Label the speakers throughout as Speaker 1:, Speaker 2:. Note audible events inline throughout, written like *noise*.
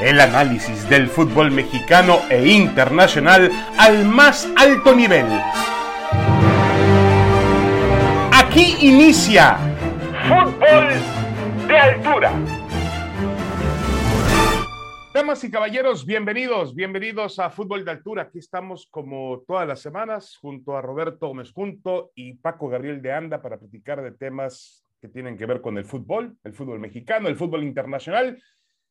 Speaker 1: El análisis del fútbol mexicano e internacional al más alto nivel. Aquí inicia Fútbol de Altura. Damas y caballeros, bienvenidos, bienvenidos a Fútbol de Altura. Aquí estamos como todas las semanas junto a Roberto Gómez Junto y Paco Gabriel de Anda para platicar de temas que tienen que ver con el fútbol, el fútbol mexicano, el fútbol internacional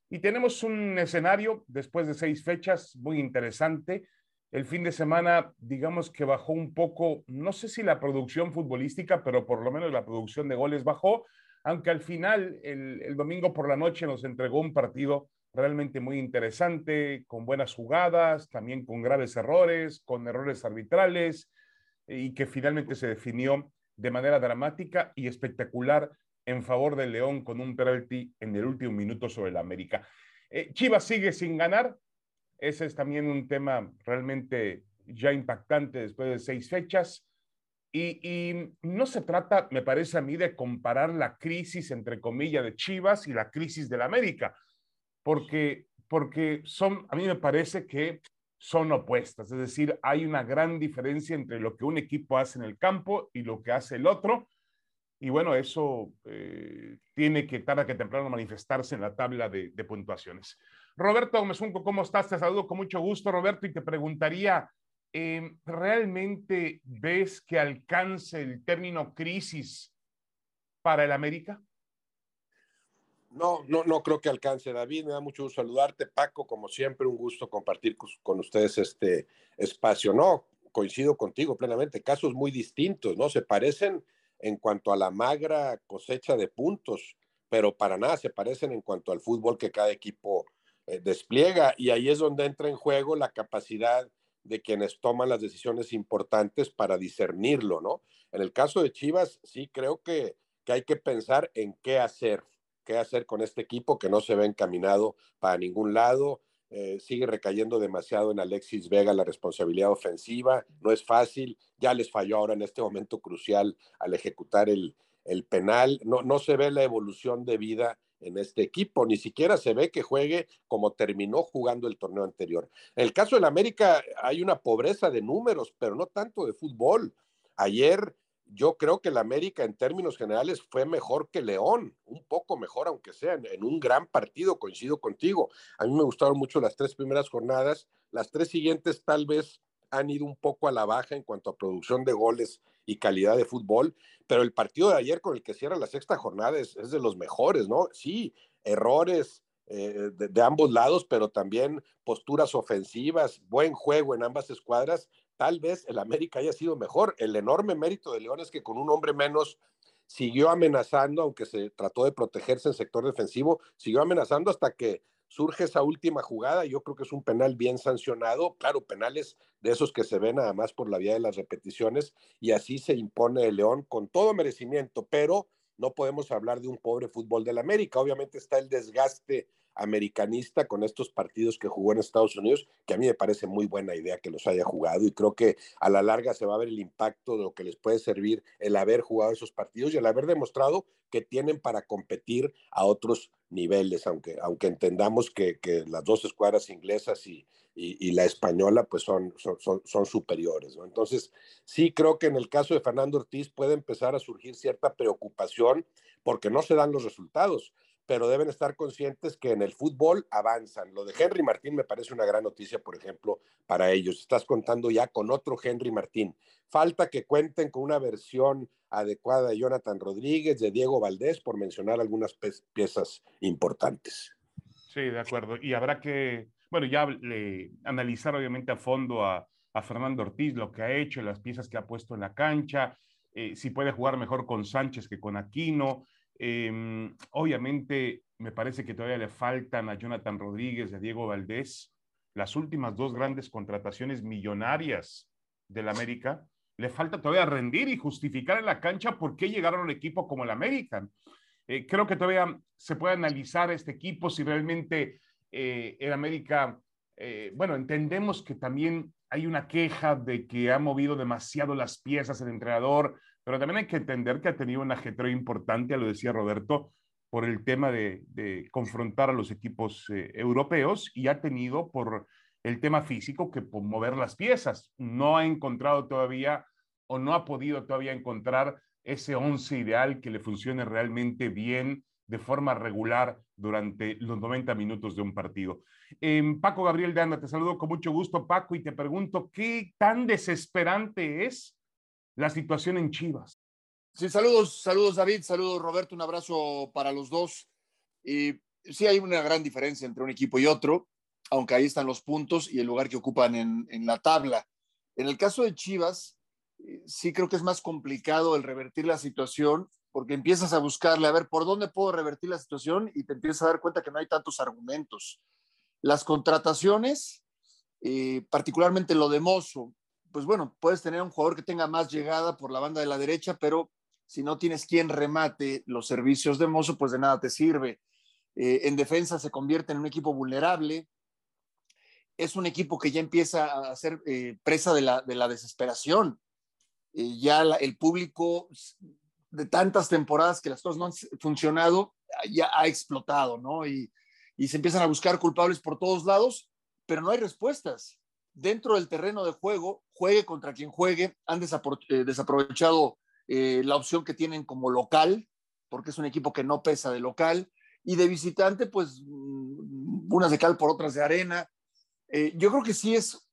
Speaker 1: y tenemos un escenario después de seis fechas muy interesante. El fin de semana, digamos que bajó un poco, no sé si la producción futbolística, pero por lo menos la producción de goles bajó, aunque al final, el, domingo por la noche, nos entregó un partido realmente muy interesante, con buenas jugadas, también con graves errores, con errores arbitrales, y que finalmente se definió de manera dramática y espectacular en favor del León con un penalti en el último minuto sobre el América. Eh, Chivas sigue sin ganar. Ese es también un tema realmente ya impactante después de seis fechas. Y, no se trata, me parece a mí, de comparar la crisis, entre comillas, de Chivas y la crisis del América, porque, porque son, a mí me parece que son opuestas. Es decir, hay una gran diferencia entre lo que un equipo hace en el campo y lo que hace el otro y bueno, eso eh, tiene que tarde que temprano manifestarse en la tabla de, puntuaciones. Roberto Gómezunco, ¿cómo estás? Te saludo con mucho gusto, Roberto, y te preguntaría, eh, ¿realmente ves que alcance el término crisis para el América?
Speaker 2: No, no, no creo que alcance, David. Me da mucho gusto saludarte, Paco. Como siempre, un gusto compartir con ustedes este espacio. No, coincido contigo plenamente. Casos muy distintos, ¿no? Se parecen en cuanto a la magra cosecha de puntos, pero para nada se parecen en cuanto al fútbol que cada equipo eh, despliega. Y ahí es donde entra en juego la capacidad de quienes toman las decisiones importantes para discernirlo, ¿no? En el caso de Chivas, sí creo que, que hay que pensar en qué hacer, qué hacer con este equipo que no se ve encaminado para ningún lado, eh, sigue recayendo demasiado en Alexis Vega la responsabilidad ofensiva, no es fácil, ya les falló ahora en este momento crucial al ejecutar el, penal, no, no se ve la evolución de vida en este equipo, ni siquiera se ve que juegue como terminó jugando el torneo anterior. En el caso del América hay una pobreza de números, pero no tanto de fútbol. Ayer yo creo que el América en términos generales fue mejor que León, un poco mejor aunque sea, en, un gran partido, coincido contigo. A mí me gustaron mucho las tres primeras jornadas, las tres siguientes tal vez han ido un poco a la baja en cuanto a producción de goles y calidad de fútbol, pero el partido de ayer con el que cierra la sexta jornada es, de los mejores, ¿no? Sí, errores, eh, de, ambos lados, pero también posturas ofensivas, buen juego en ambas escuadras tal vez el América haya sido mejor. El enorme mérito de León es que con un hombre menos siguió amenazando, aunque se trató de protegerse en sector defensivo, siguió amenazando hasta que surge esa última jugada. Yo creo que es un penal bien sancionado, claro, penales de esos que se ven nada más por la vía de las repeticiones, y así se impone el León con todo merecimiento, pero no podemos hablar de un pobre fútbol del América. Obviamente está el desgaste americanista con estos partidos que jugó en Estados Unidos, que a mí me parece muy buena idea que los haya jugado y creo que a la larga se va a ver el impacto de lo que les puede servir el haber jugado esos partidos y el haber demostrado que tienen para competir a otros niveles, aunque, aunque entendamos que, las dos escuadras inglesas y, la española pues son, son, son, superiores. Entonces, sí creo que en el caso de Fernando Ortiz puede empezar a surgir cierta preocupación porque no se dan los resultados pero deben estar conscientes que en el fútbol avanzan. Lo de Henry Martín me parece una gran noticia, por ejemplo, para ellos. Estás contando ya con otro Henry Martín. Falta que cuenten con una versión adecuada de Jonathan Rodríguez, de Diego Valdés, por mencionar algunas piezas importantes.
Speaker 1: Sí, de acuerdo. Y habrá que, bueno, ya analizar obviamente a fondo a, Fernando Ortiz, lo que ha hecho, las piezas que ha puesto en la cancha, eh, si puede jugar mejor con Sánchez que con Aquino. Em, obviamente, me parece que todavía le faltan a Jonathan Rodríguez y a Diego Valdés las últimas dos grandes contrataciones millonarias del América. Le falta todavía rendir y justificar en la cancha por qué llegaron a un equipo como el América. Eh, creo que todavía se puede analizar este equipo si realmente eh, el América, eh, bueno, entendemos que también hay una queja de que ha movido demasiado las piezas el entrenador, pero también hay que entender que ha tenido un ajetreo importante, lo decía Roberto, por el tema de, confrontar a los equipos eh, europeos y ha tenido por el tema físico que por mover las piezas. No ha encontrado todavía o no ha podido todavía encontrar ese once ideal que le funcione realmente bien de forma regular durante los 90 minutos de un partido. Em, Paco Gabriel de Anda, te saludo con mucho gusto, Paco, y te pregunto, ¿qué tan desesperante es la situación en Chivas?
Speaker 3: Sí, saludos, saludos David, saludos Roberto, un abrazo para los dos. Y sí hay una gran diferencia entre un equipo y otro, aunque ahí están los puntos y el lugar que ocupan en, en la tabla. En el caso de Chivas, eh, sí creo que es más complicado el revertir la situación porque empiezas a buscarle, a ver, ¿por dónde puedo revertir la situación? Y te empiezas a dar cuenta que no hay tantos argumentos. Las contrataciones, eh, particularmente lo de Mozo, pues bueno, puedes tener un jugador que tenga más llegada por la banda de la derecha, pero si no tienes quien remate los servicios de Mozo, pues de nada te sirve. Eh, en defensa se convierte en un equipo vulnerable. Es un equipo que ya empieza a ser presa de la, de la desesperación. ya el público de tantas temporadas que las cosas no han funcionado, ya ha explotado, ¿no? Y, se empiezan a buscar culpables por todos lados, pero no hay respuestas. Dentro del terreno de juego, juegue contra quien juegue, han eh, desaprovechado eh, la opción que tienen como local, porque es un equipo que no pesa de local, y de visitante, pues mm, unas de cal por otras de arena. Eh, yo creo que sí es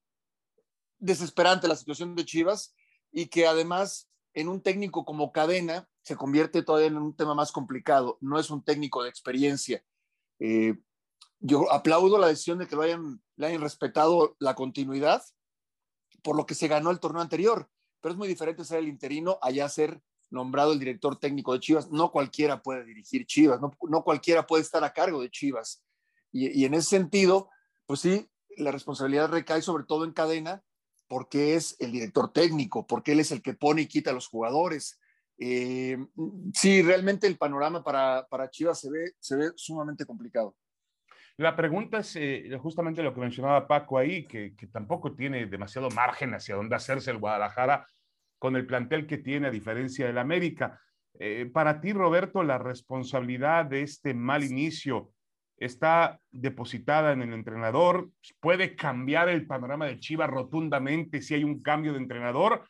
Speaker 3: desesperante la situación de Chivas y que además en un técnico como cadena se convierte todavía en un tema más complicado. No es un técnico de experiencia. Eh, yo aplaudo la decisión de que lo hayan, le hayan respetado la continuidad por lo que se ganó el torneo anterior, pero es muy diferente ser el interino allá ser nombrado el director técnico de Chivas. No cualquiera puede dirigir Chivas, no, no cualquiera puede estar a cargo de Chivas. Y, y en ese sentido, pues sí, la responsabilidad recae sobre todo en cadena, porque es el director técnico, porque él es el que pone y quita a los jugadores. Eh, sí, realmente el panorama para, para Chivas se ve, se ve sumamente complicado.
Speaker 1: La pregunta es eh, justamente lo que mencionaba Paco ahí, que, tampoco tiene demasiado margen hacia dónde hacerse el Guadalajara con el plantel que tiene a diferencia del América. Eh, para ti, Roberto, la responsabilidad de este mal inicio está depositada en el entrenador, puede cambiar el panorama de Chivas rotundamente si hay un cambio de entrenador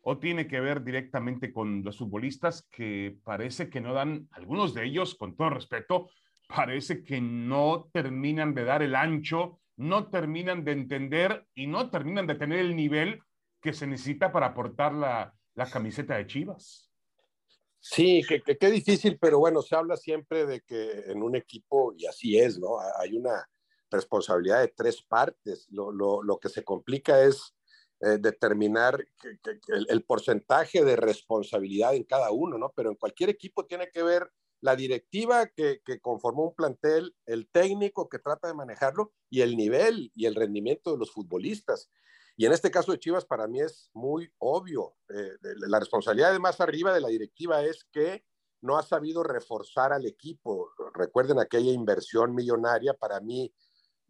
Speaker 1: o tiene que ver directamente con los futbolistas que parece que no dan, algunos de ellos, con todo respeto, parece que no terminan de dar el ancho, no terminan de entender y no terminan de tener el nivel que se necesita para aportar la, la camiseta de Chivas.
Speaker 2: Sí, que, qué difícil, pero bueno, se habla siempre de que en un equipo, y así es, ¿no? Hay una responsabilidad de tres partes. Lo, lo, lo que se complica es eh, determinar el, porcentaje de responsabilidad en cada uno, ¿no? Pero en cualquier equipo tiene que ver la directiva que, conformó un plantel, el técnico que trata de manejarlo y el nivel y el rendimiento de los futbolistas. Y en este caso de Chivas, para mí es muy obvio. Eh, la responsabilidad de más arriba de la directiva es que no ha sabido reforzar al equipo. Recuerden aquella inversión millonaria, para mí,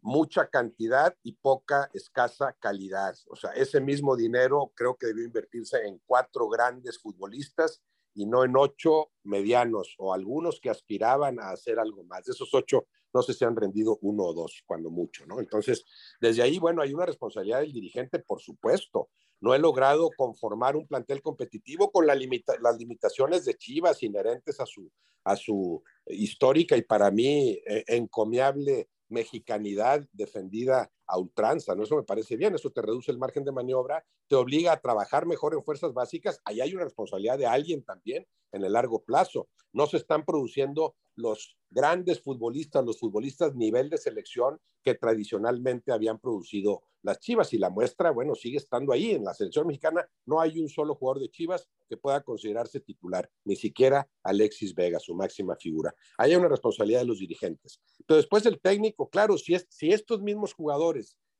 Speaker 2: mucha cantidad y poca, escasa calidad. O sea, ese mismo dinero creo que debió invertirse en cuatro grandes futbolistas y no en ocho medianos o algunos que aspiraban a hacer algo más. De esos ocho no sé si han rendido uno o dos, cuando mucho, ¿no? Entonces, desde ahí, bueno, hay una responsabilidad del dirigente, por supuesto. No he logrado conformar un plantel competitivo con la limita las limitaciones de Chivas inherentes a su, a su histórica y para mí eh, encomiable mexicanidad defendida a ultranza, ¿no? Eso me parece bien, eso te reduce el margen de maniobra, te obliga a trabajar mejor en fuerzas básicas, ahí hay una responsabilidad de alguien también en el largo plazo. No se están produciendo los grandes futbolistas, los futbolistas nivel de selección que tradicionalmente habían producido las Chivas y la muestra, bueno, sigue estando ahí. En la selección mexicana no hay un solo jugador de Chivas que pueda considerarse titular, ni siquiera Alexis Vega, su máxima figura. Hay una responsabilidad de los dirigentes. Pero después el técnico, claro, si, es, si estos mismos jugadores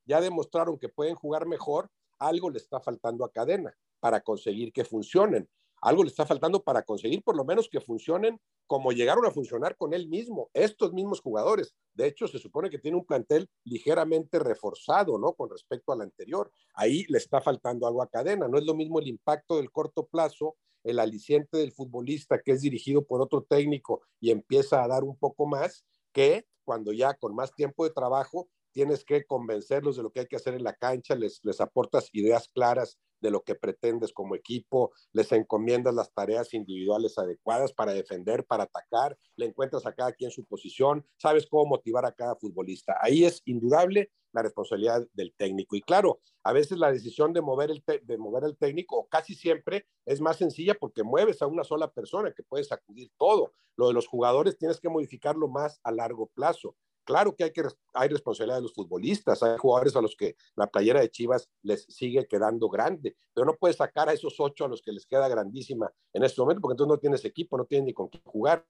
Speaker 2: ya demostraron que pueden jugar mejor, algo le está faltando a cadena para conseguir que funcionen algo le está faltando para conseguir por lo menos que funcionen como llegaron a funcionar con él mismo, estos mismos jugadores. De hecho, se supone que tiene un plantel ligeramente reforzado, ¿no? Con respecto al anterior. Ahí le está faltando algo a cadena. No es lo mismo el impacto del corto plazo el aliciente del futbolista que es dirigido por otro técnico y empieza a dar un poco más que cuando ya con más tiempo de trabajo tienes que convencerlos de lo que hay que hacer en la cancha, les, les aportas ideas claras de lo que pretendes como equipo, les encomiendas las tareas individuales adecuadas para defender, para atacar, le encuentras a cada quien su posición, sabes cómo motivar a cada futbolista. Ahí es indudable la responsabilidad del técnico. Y claro, a veces la decisión de mover el, de mover el técnico, casi siempre, es más sencilla porque mueves a una sola persona que puede sacudir todo. Lo de los jugadores tienes que modificarlo más a largo plazo. Claro que hay, que hay responsabilidad de los futbolistas, hay jugadores a los que la playera de Chivas les sigue quedando grande, pero no puedes sacar a esos ocho a los que les queda grandísima en este momento, porque entonces no tienes equipo, no tienes ni con quién jugar.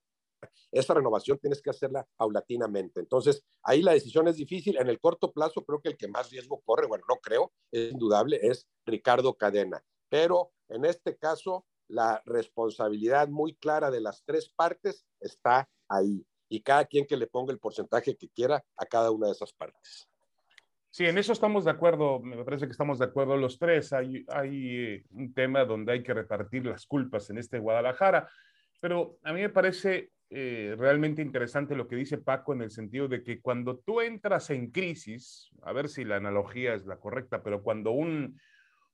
Speaker 2: Esa renovación tienes que hacerla paulatinamente. Entonces, ahí la decisión es difícil. En el corto plazo, creo que el que más riesgo corre, bueno, no creo, es indudable, es Ricardo Cadena. Pero en este caso, la responsabilidad muy clara de las tres partes está ahí y cada quien que le ponga el porcentaje que quiera a cada una de esas partes.
Speaker 1: Sí, en eso estamos de acuerdo, me parece que estamos de acuerdo los tres. Hay, eh, un tema donde hay que repartir las culpas en este Guadalajara, pero a mí me parece eh, realmente interesante lo que dice Paco en el sentido de que cuando tú entras en crisis, a ver si la analogía es la correcta, pero cuando un,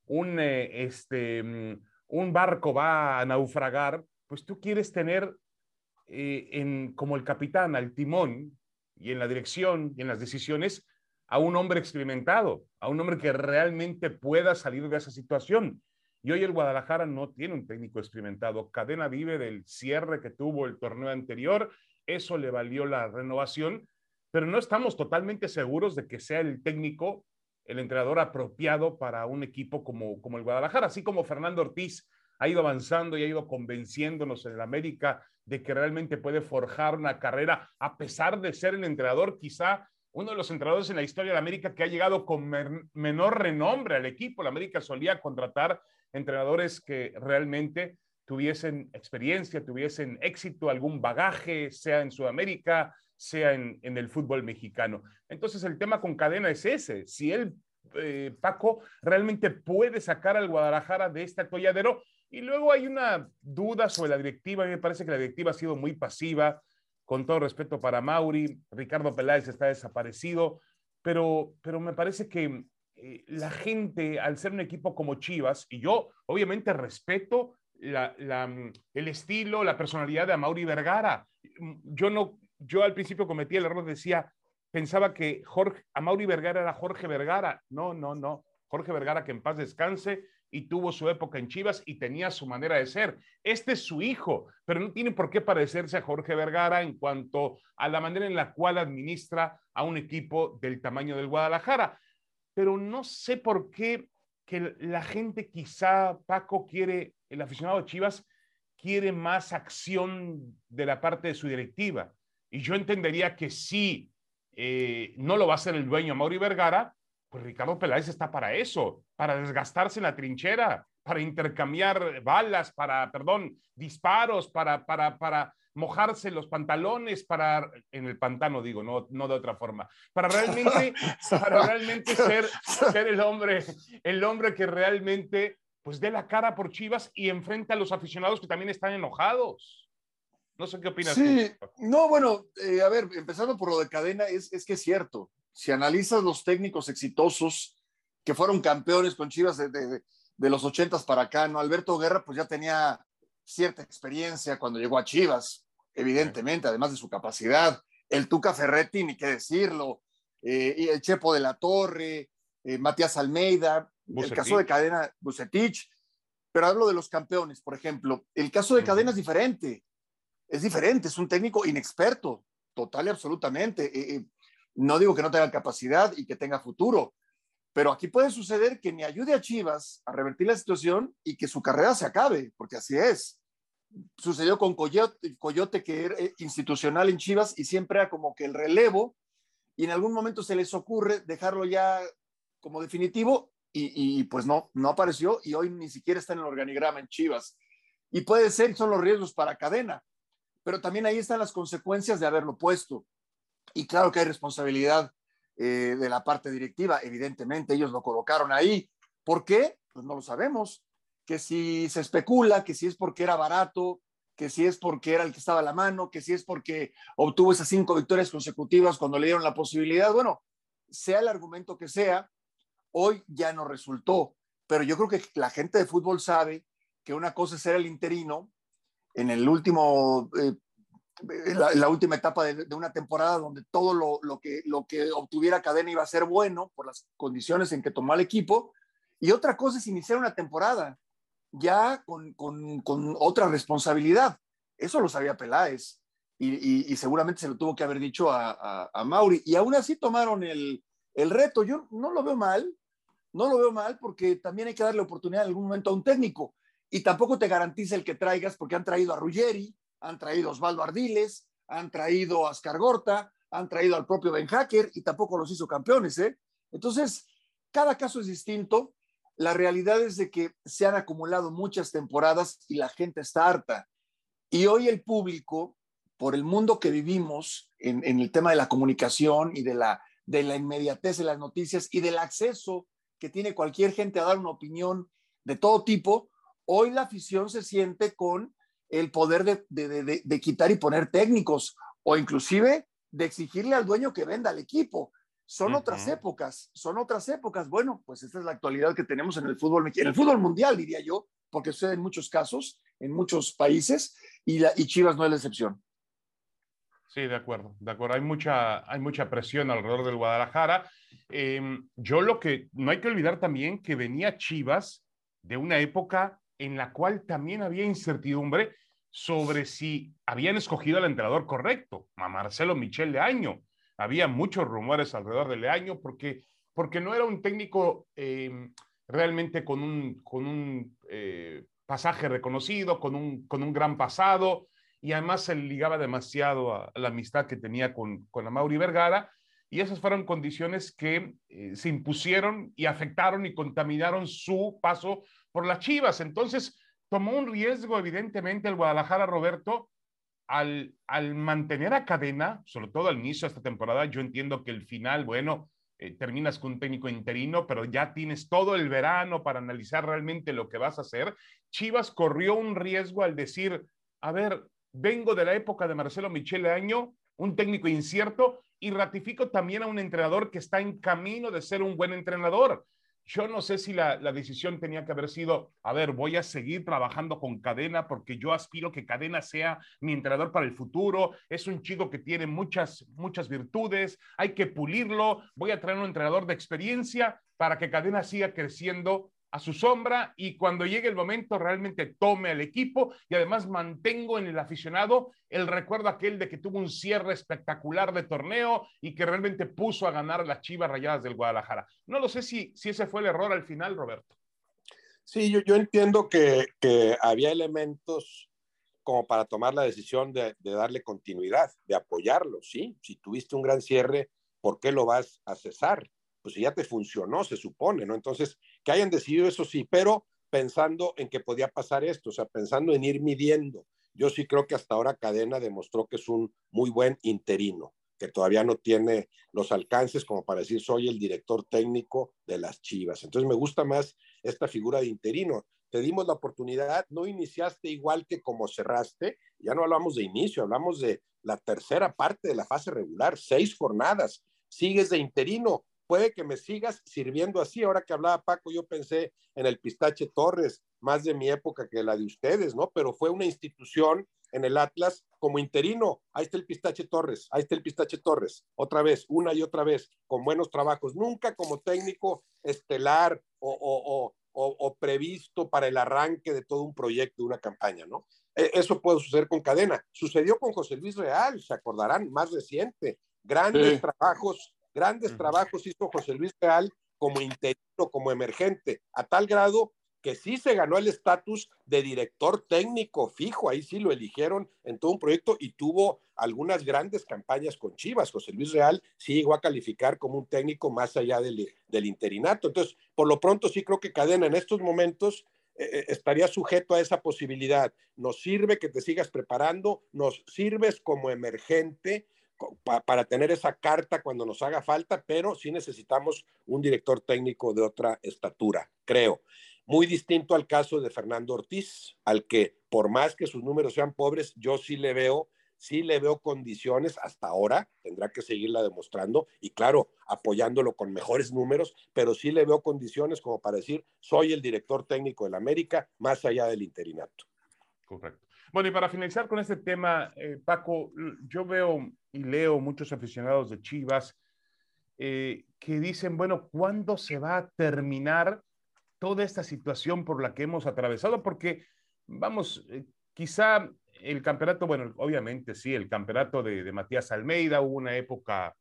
Speaker 1: un, eh, este, mm, un barco va a naufragar, pues tú quieres tener eh, en, como el capitán al timón y en la dirección y en las decisiones a un hombre experimentado, a un hombre que realmente pueda salir de esa situación. Y hoy el Guadalajara no tiene un técnico experimentado. Cadena vive del cierre que tuvo el torneo anterior. Eso le valió la renovación, pero no estamos totalmente seguros de que sea el técnico, el entrenador apropiado para un equipo como, como el Guadalajara, así como Fernando Ortiz ha ido avanzando y ha ido convenciéndonos en el América de que realmente puede forjar una carrera, a pesar de ser el entrenador, quizá uno de los entrenadores en la historia de América que ha llegado con menor renombre al equipo. La América solía contratar entrenadores que realmente tuviesen experiencia, tuviesen éxito, algún bagaje, sea en Sudamérica, sea en, el fútbol mexicano. Entonces el tema con Cadena es ese. Si él, eh, Paco, realmente puede sacar al Guadalajara de este atolladero, y luego hay una duda sobre la directiva. A mí me parece que la directiva ha sido muy pasiva, con todo respeto para Mauri. Ricardo Peláez está desaparecido, pero, pero me parece que eh, la gente, al ser un equipo como Chivas, y yo obviamente respeto la, el estilo, la personalidad de Mauri Vergara. Yo no, yo al principio cometí el error, decía, pensaba que Jorge, Mauri Vergara era Jorge Vergara. No, no, no. Jorge Vergara, que en paz descanse, y tuvo su época en Chivas y tenía su manera de ser. Este es su hijo, pero no tiene por qué parecerse a Jorge Vergara en cuanto a la manera en la cual administra a un equipo del tamaño del Guadalajara. Pero no sé por qué que la gente quizá, Paco, quiere, el aficionado de Chivas, quiere más acción de la parte de su directiva. Y yo entendería que si eh, no lo va a hacer el dueño Mauri Vergara, pues Ricardo Peláez está para eso, para desgastarse en la trinchera, para intercambiar balas, para, perdón, disparos, para, para, para mojarse los pantalones, para, en el pantano digo, no, no de otra forma, para realmente, *laughs* para realmente ser, ser el hombre, el hombre que realmente pues dé la cara por Chivas y enfrenta a los aficionados que también están enojados. No sé qué opinas.
Speaker 3: Sí, no, bueno, eh, a ver, empezando por lo de cadena, es, es que es cierto si analizas los técnicos exitosos que fueron campeones con Chivas de, los ochentas para acá, ¿no? Alberto Guerra pues ya tenía cierta experiencia cuando llegó a Chivas, evidentemente, además de su capacidad. El Tuca Ferretti, ni qué decirlo, eh, y el Chepo de la Torre, eh, Matías Almeida, el caso de Cadena Bucetich, pero hablo de los campeones, por ejemplo. El caso de Cadena es diferente, es diferente, es un técnico inexperto, total y absolutamente. Eh, no digo que no tenga capacidad y que tenga futuro, pero aquí puede suceder que ni ayude a Chivas a revertir la situación y que su carrera se acabe, porque así es. Sucedió con Coyote, Coyote que era eh, institucional en Chivas y siempre era como que el relevo y en algún momento se les ocurre dejarlo ya como definitivo y, pues no, no apareció y hoy ni siquiera está en el organigrama en Chivas. Y puede ser, son los riesgos para cadena, pero también ahí están las consecuencias de haberlo puesto. Y claro que hay responsabilidad eh, de la parte directiva, evidentemente ellos lo colocaron ahí. ¿Por qué? Pues no lo sabemos. que si se especula, que si es porque era barato, que si es porque era el que estaba a la mano, que si es porque obtuvo esas cinco victorias consecutivas cuando le dieron la posibilidad. Bueno, sea el argumento que sea, hoy ya no resultó. Pero yo creo que la gente de fútbol sabe que una cosa es ser el interino en el último, eh, la, última etapa de, una temporada donde todo lo, que, lo que obtuviera cadena iba a ser bueno por las condiciones en que tomó el equipo. Y otra cosa es iniciar una temporada ya con, con, con otra responsabilidad. Eso lo sabía Peláez y, y, seguramente se lo tuvo que haber dicho a, a, Mauri. Y aún así tomaron el, el, reto. Yo no lo veo mal, no lo veo mal porque también hay que darle oportunidad en algún momento a un técnico. Y tampoco te garantiza el que traigas porque han traído a Ruggeri, han traído a Osvaldo Ardiles, han traído a Ascar Gorta, han traído al propio Ben Hacker y tampoco los hizo campeones. ¿eh? Entonces, cada caso es distinto la realidad es de que se han acumulado muchas temporadas y la gente está harta. Y hoy el público, por el mundo que vivimos en, el tema de la comunicación y de la inmediatez de las noticias y del acceso que tiene cualquier gente a dar una opinión de todo tipo, hoy la afición se siente con el poder de, de quitar y poner técnicos o inclusive de exigirle al dueño que venda el equipo. Son otras épocas, son otras épocas. Bueno, pues esta es la actualidad que tenemos en el fútbol, en el fútbol mundial, diría yo, porque sucede en muchos casos, en muchos países, y, la, y Chivas no es la excepción.
Speaker 1: Sí, de acuerdo, de acuerdo. Hay mucha, hay mucha presión alrededor del Guadalajara. Em, yo lo que no hay que olvidar también que venía Chivas de una época en la cual también había incertidumbre sobre si habían escogido al entrenador correcto, a Marcelo Michel de Año. Había muchos rumores alrededor del año porque, porque no era un técnico eh, realmente con un, con un eh, pasaje reconocido, con un, con un gran pasado, y además se ligaba demasiado a, la amistad que tenía con, con Amaury Vergara, y esas fueron condiciones que eh, se impusieron y afectaron y contaminaron su paso por las Chivas. Entonces, tomó un riesgo, evidentemente, el Guadalajara, Roberto, al, al mantener a cadena, sobre todo al inicio de esta temporada, yo entiendo que el final, bueno, eh, terminas con un técnico interino, pero ya tienes todo el verano para analizar realmente lo que vas a hacer. Chivas corrió un riesgo al decir, a ver, vengo de la época de Marcelo Michele Año, un técnico incierto, y ratifico también a un entrenador que está en camino de ser un buen entrenador. Yo no sé si la, decisión tenía que haber sido, a ver, voy a seguir trabajando con Cadena porque yo aspiro que Cadena sea mi entrenador para el futuro. Es un chico que tiene muchas, muchas virtudes, hay que pulirlo. Voy a traer un entrenador de experiencia para que Cadena siga creciendo a su sombra y cuando llegue el momento realmente tome al equipo y además mantengo en el aficionado el recuerdo aquel de que tuvo un cierre espectacular de torneo y que realmente puso a ganar a las Chivas Rayadas del Guadalajara. No lo sé si, si ese fue el error al final, Roberto.
Speaker 2: Sí, yo, yo entiendo que, que había elementos como para tomar la decisión de, de darle continuidad, de apoyarlo, ¿sí? Si tuviste un gran cierre, ¿por qué lo vas a cesar? pues ya te funcionó, se supone, ¿no? Entonces, que hayan decidido eso sí, pero pensando en que podía pasar esto, o sea, pensando en ir midiendo. Yo sí creo que hasta ahora Cadena demostró que es un muy buen interino, que todavía no tiene los alcances como para decir soy el director técnico de las Chivas. Entonces me gusta más esta figura de interino. Te dimos la oportunidad, no iniciaste igual que como cerraste, ya no hablamos de inicio, hablamos de la tercera parte de la fase regular, seis jornadas, sigues de interino, puede que me sigas sirviendo así. Ahora que hablaba Paco, yo pensé en el Pistache Torres, más de mi época que la de ustedes, ¿no? Pero fue una institución en el Atlas como interino. Ahí está el Pistache Torres, ahí está el Pistache Torres, otra vez, una y otra vez, con buenos trabajos, nunca como técnico estelar o, o, previsto para el arranque de todo un proyecto, de una campaña, ¿no? E, eso puede suceder con Cadena. Sucedió con José Luis Real, se acordarán, más reciente. Grandes trabajos Grandes trabajos hizo José Luis Real como interino, como emergente, a tal grado que sí se ganó el estatus de director técnico fijo, ahí sí lo eligieron en todo un proyecto y tuvo algunas grandes campañas con Chivas. José Luis Real sí llegó a calificar como un técnico más allá del, del interinato. Entonces, por lo pronto sí creo que Cadena en estos momentos eh, eh, estaría sujeto a esa posibilidad. Nos sirve que te sigas preparando, nos sirves como emergente, para tener esa carta cuando nos haga falta, pero sí necesitamos un director técnico de otra estatura, creo. Muy distinto al caso de Fernando Ortiz, al que por más que sus números sean pobres, yo sí le veo sí le veo condiciones hasta ahora, tendrá que seguirla demostrando y claro, apoyándolo con mejores números, pero sí le veo condiciones como para decir, soy el director técnico del América, más allá del interinato.
Speaker 1: Correcto. Bueno, y para finalizar con este tema, eh, Paco, yo veo y leo muchos aficionados de Chivas eh, que dicen, bueno, ¿cuándo se va a terminar toda esta situación por la que hemos atravesado? Porque, vamos, eh, quizá el campeonato, bueno, obviamente sí, el campeonato de, Matías Almeida, hubo una época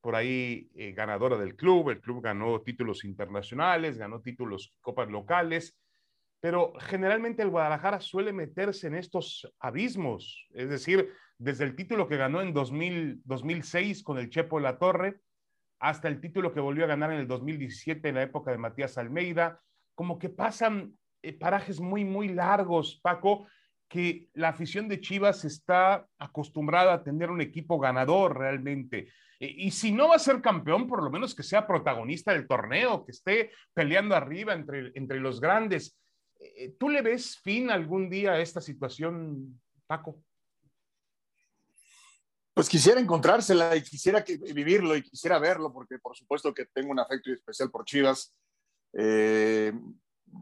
Speaker 1: por ahí eh, ganadora del club, el club ganó títulos internacionales, ganó títulos copas locales, pero generalmente el Guadalajara suele meterse en estos abismos, es decir, desde el título que ganó en 2000, 2006 con el Chepo La Torre, hasta el título que volvió a ganar en el 2017 en la época de Matías Almeida, como que pasan eh, parajes muy, muy largos, Paco, que la afición de Chivas está acostumbrada a tener un equipo ganador realmente. E, y si no va a ser campeón, por lo menos que sea protagonista del torneo, que esté peleando arriba entre, entre los grandes. E, e, ¿Tú le ves fin algún día a esta situación, Paco?
Speaker 3: Pues quisiera encontrársela y quisiera que, vivirlo y quisiera verlo, porque por supuesto que tengo un afecto especial por Chivas. Eh,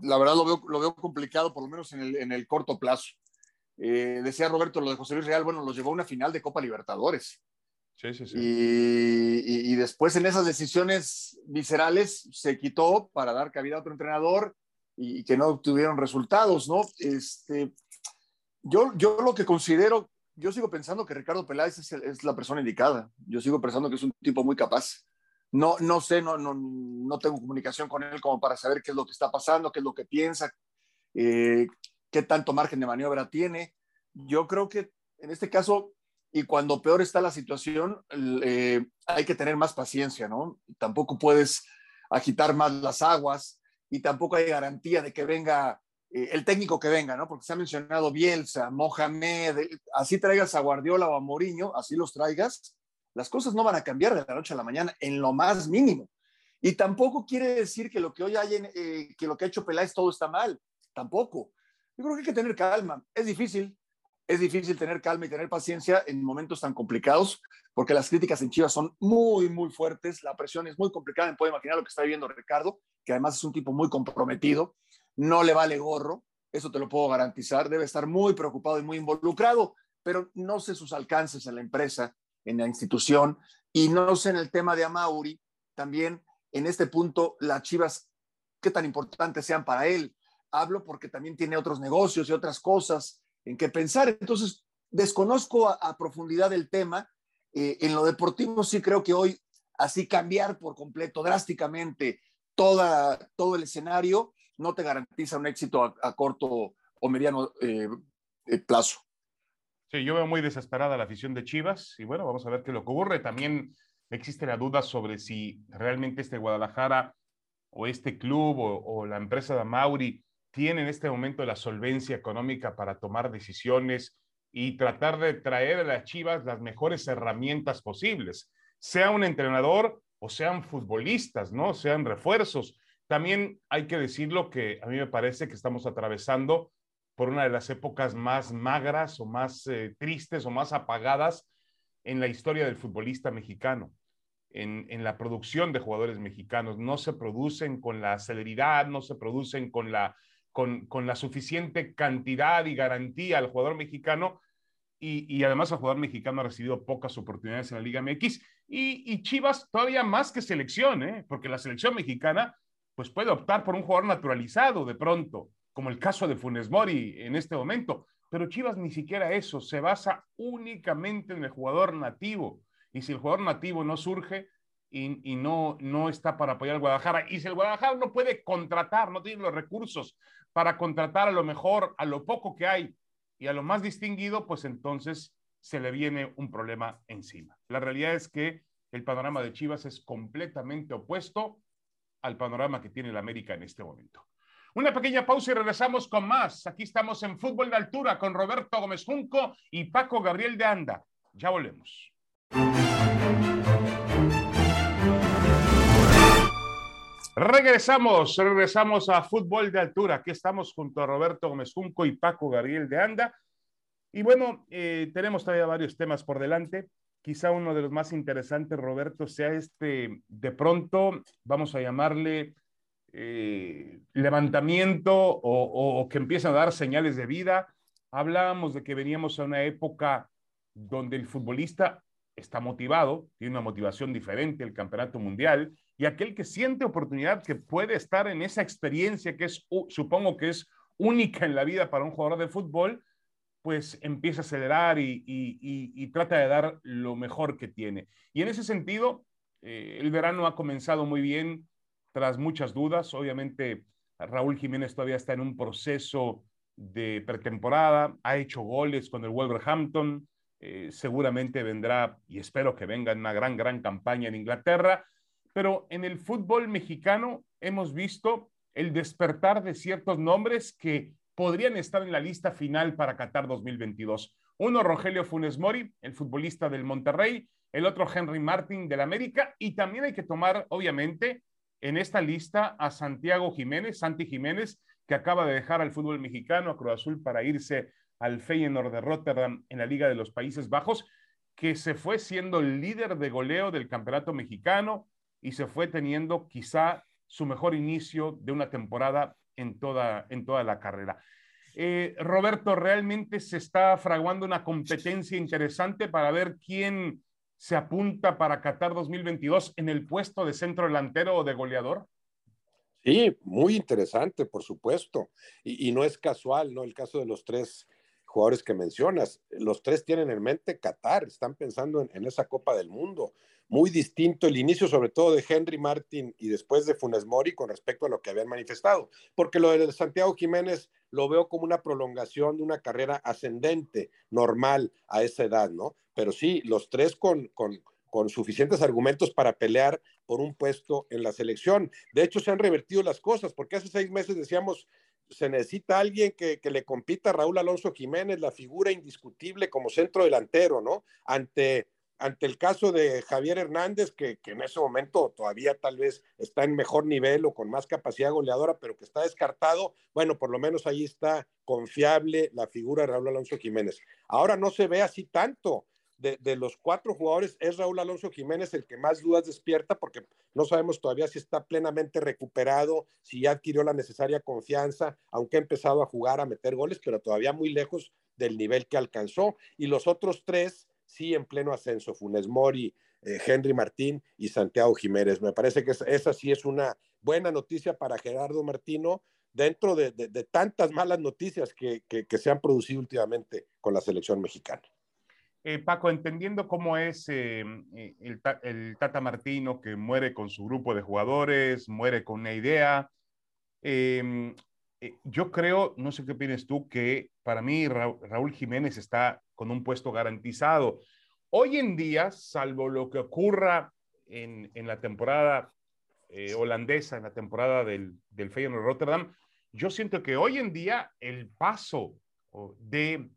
Speaker 3: la verdad lo veo, lo veo complicado, por lo menos en el, en el corto plazo. Eh, decía Roberto lo de José Luis Real, bueno, los llevó a una final de Copa Libertadores.
Speaker 1: Sí, sí, sí.
Speaker 3: Y, después en esas decisiones viscerales se quitó para dar cabida a otro entrenador y, que no tuvieron resultados, ¿no? Este, yo, yo lo que considero, yo sigo pensando que Ricardo Peláez es, la persona indicada. Yo sigo pensando que es un tipo muy capaz. No, no sé, no, no, no tengo comunicación con él como para saber qué es lo que está pasando, qué es lo que piensa, eh, qué tanto margen de maniobra tiene. Yo creo que en este caso, y cuando peor está la situación, eh, hay que tener más paciencia, ¿no? Tampoco puedes agitar más las aguas y tampoco hay garantía de que venga eh, el técnico que venga, ¿no? Porque se ha mencionado Bielsa, Mohamed, eh, así traigas a Guardiola o a Mourinho, así los traigas, las cosas no van a cambiar de la noche a la mañana en lo más mínimo. Y tampoco quiere decir que lo que hoy hay, en, que lo que ha hecho Peláez todo está mal, tampoco. Yo creo que hay que tener calma. Es difícil, es difícil tener calma y tener paciencia en momentos tan complicados, porque las críticas en Chivas son muy, muy fuertes, la presión es muy complicada, me puedo imaginar lo que está viviendo Ricardo, que además es un tipo muy comprometido, no le vale gorro, eso te lo puedo garantizar, debe estar muy preocupado y muy involucrado, pero no sé sus alcances en la empresa, en la institución, y no sé en el tema de Amauri, también en este punto las Chivas, qué tan importantes sean para él, hablo porque también tiene otros negocios y otras cosas en que pensar. Entonces, desconozco a, profundidad el tema. Eh, en lo deportivo sí creo que hoy así cambiar por completo, drásticamente, todo el escenario no te garantiza un éxito a, corto o mediano eh, eh, plazo.
Speaker 1: Sí, yo veo muy desesperada la afición de Chivas y bueno, vamos a ver qué lo que ocurre. También existe la duda sobre si realmente este Guadalajara o este club o, o la empresa de Mauri tiene en este momento la solvencia económica para tomar decisiones y tratar de traer a las Chivas las mejores herramientas posibles, sea un entrenador o sean futbolistas, ¿no? Sean refuerzos. También hay que decirlo que a mí me parece que estamos atravesando por una de las épocas más magras o más eh, tristes o más apagadas en la historia del futbolista mexicano, en, en, la producción de jugadores mexicanos. No se producen con la celeridad, no se producen con la con, la suficiente cantidad y garantía al jugador mexicano y, además el jugador mexicano ha recibido pocas oportunidades en la Liga MX y, Chivas todavía más que selección, ¿eh? porque la selección mexicana pues puede optar por un jugador naturalizado de pronto, como el caso de Funes Mori en este momento, pero Chivas ni siquiera eso, se basa únicamente en el jugador nativo y si el jugador nativo no surge, y, no, no está para apoyar al Guadalajara. Y si el Guadalajara no puede contratar, no tiene los recursos para contratar a lo mejor, a lo poco que hay y a lo más distinguido, pues entonces se le viene un problema encima. La realidad es que el panorama de Chivas es completamente opuesto al panorama que tiene el América en este momento. Una pequeña pausa y regresamos con más. Aquí estamos en Fútbol de Altura con Roberto Gómez Junco y Paco Gabriel de Anda. Ya volvemos. Regresamos, regresamos a Fútbol de Altura. Aquí estamos junto a Roberto Gómez Junco y Paco Gabriel de Anda. Y bueno, eh, tenemos todavía varios temas por delante. Quizá uno de los más interesantes, Roberto, sea este, de pronto, vamos a llamarle eh, levantamiento o, o que empiezan a dar señales de vida. Hablábamos de que veníamos a una época donde el futbolista está motivado, tiene una motivación diferente, el campeonato mundial, y aquel que siente oportunidad, que puede estar en esa experiencia que es, supongo que es única en la vida para un jugador de fútbol, pues empieza a acelerar y, trata de dar lo mejor que tiene. Y en ese sentido, eh, el verano ha comenzado muy bien, tras muchas dudas. Obviamente, Raúl Jiménez todavía está en un proceso de pretemporada, ha hecho goles con el Wolverhampton, eh, seguramente vendrá, y espero que venga en una gran, gran campaña en Inglaterra, pero en el fútbol mexicano hemos visto el despertar de ciertos nombres que podrían estar en la lista final para Qatar 2022. Uno, Rogelio Funes Mori, el futbolista del Monterrey, el otro, Henry Martin del América, y también hay que tomar, obviamente, en esta lista a Santiago Jiménez, Santi Jiménez, que acaba de dejar al fútbol mexicano, a Cruz Azul, para irse al Feyenoord de Rotterdam en la Liga de los Países Bajos, que se fue siendo el líder de goleo del campeonato mexicano, y se fue teniendo quizá su mejor inicio de una temporada en toda, en toda la carrera. Eh, Roberto, ¿realmente se está fraguando una competencia interesante para ver quién se apunta para Qatar 2022 en el puesto de centro delantero o de goleador?
Speaker 2: Sí, muy interesante, por supuesto. Y, y, no es casual, ¿no? El caso de los tres jugadores que mencionas. Los tres tienen en mente Qatar, están pensando en, esa Copa del Mundo. Muy distinto el inicio, sobre todo de Henry Martin y después de Funes Mori con respecto a lo que habían manifestado. Porque lo de Santiago Jiménez lo veo como una prolongación de una carrera ascendente, normal a esa edad, ¿no? Pero sí, los tres con, con, con suficientes argumentos para pelear por un puesto en la selección. De hecho, se han revertido las cosas, porque hace seis meses decíamos, se necesita alguien que, le compita a Raúl Alonso Jiménez, la figura indiscutible como centro delantero, ¿no? Ante, ante el caso de Javier Hernández, que, en ese momento todavía tal vez está en mejor nivel o con más capacidad goleadora, pero que está descartado, bueno, por lo menos ahí está confiable la figura de Raúl Alonso Jiménez. Ahora no se ve así tanto de, los cuatro jugadores es Raúl Alonso Jiménez el que más dudas despierta porque no sabemos todavía si está plenamente recuperado, si ya adquirió la necesaria confianza, aunque ha empezado a jugar, a meter goles, pero todavía muy lejos del nivel que alcanzó. Y los otros tres sí en pleno ascenso, Funes Mori, eh, Henry Martín y Santiago Jiménez. Me parece que esa sí es una buena noticia para Gerardo Martino dentro de, tantas malas noticias que se han producido últimamente con la selección mexicana.
Speaker 1: Eh, Paco, entendiendo cómo es eh, eh, el, Tata Martino que muere con su grupo de jugadores, muere con una idea, em, yo creo, no sé qué opinas tú, que para mí Raúl Jiménez está con un puesto garantizado. Hoy en día, salvo lo que ocurra en, la temporada holandesa, en la temporada del, del Feyenoord Rotterdam, yo siento que hoy en día el paso de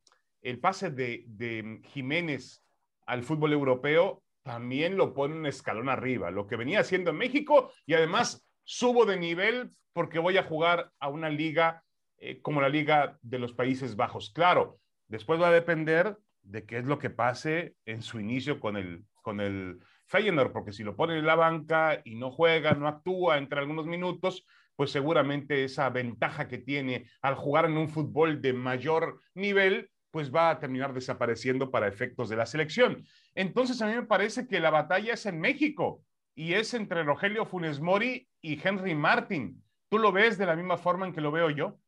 Speaker 1: el pase de, Jiménez al fútbol europeo también lo pone un escalón arriba, lo que venía haciendo en México y además subo de nivel porque voy a jugar a una liga eh, como la liga de los Países Bajos. Claro, después va a depender de qué es lo que pase en su inicio con el, con el Feyenoord, porque si lo pone en la banca y no juega, no actúa entre algunos minutos, pues seguramente esa ventaja que tiene al jugar en un fútbol de mayor nivel, pues va a terminar desapareciendo para efectos de la selección. Entonces a mí me parece que la batalla es en México y es entre Rogelio Funes Mori y Henry Martin. ¿Tú lo ves de la misma forma en que lo veo yo?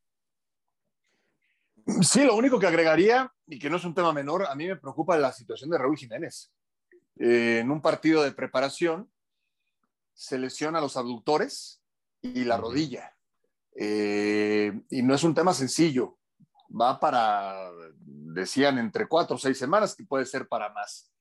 Speaker 3: Sí, lo único que agregaría, y que no es un tema menor, a mí me preocupa la situación de Raúl Jiménez. Eh, en un partido de preparación, se lesiona los abductores y la rodilla. Eh, y no es un tema sencillo va para, decían, entre cuatro o seis semanas, que puede ser para más.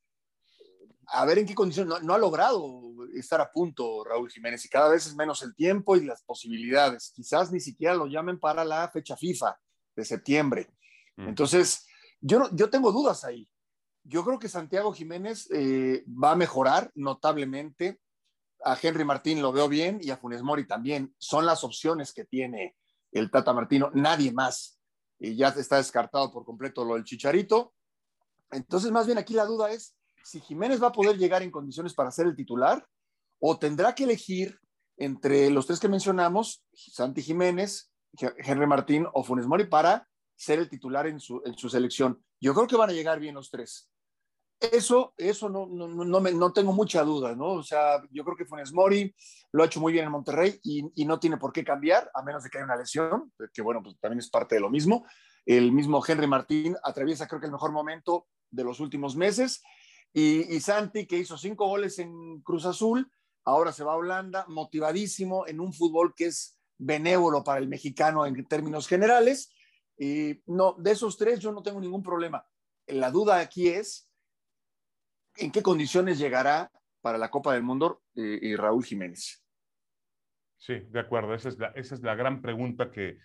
Speaker 3: A ver en qué condiciones, no, ha logrado estar a punto Raúl Jiménez y cada vez es menos el tiempo y las posibilidades. Quizás ni siquiera lo llamen para la fecha FIFA de septiembre. Mm. Entonces, yo, no, yo tengo dudas ahí. Yo creo que Santiago Jiménez eh, va a mejorar notablemente. a Henry Martín lo veo bien y a Funes Mori también. Son las opciones que tiene el Tata Martino, nadie más. Y ya está descartado por completo lo del Chicharito. Entonces, más bien aquí la duda es si Jiménez va a poder llegar en condiciones para ser el titular o tendrá que elegir entre los tres que mencionamos, Santi Jiménez, Henry Martín o Funes Mori para ser el titular en su, en su selección. Yo creo que van a llegar bien los tres. Eso, eso no, no, no, me, no, tengo mucha duda, ¿no? O sea, yo creo que Funes Mori lo ha hecho muy bien en Monterrey y, y, no tiene por qué cambiar, a menos de que haya una lesión, que bueno, pues también es parte de lo mismo. El mismo Henry Martín atraviesa, creo que el mejor momento de los últimos meses. Y, y Santi, que hizo cinco goles en Cruz Azul, ahora se va a Holanda, motivadísimo en un fútbol que es benévolo para el mexicano en términos generales. Y no, de esos tres yo no tengo ningún problema. La duda aquí es en qué condiciones llegará para la Copa del Mundo eh, y Raúl Jiménez.
Speaker 1: Sí, de acuerdo. Esa es la, esa es la gran pregunta que,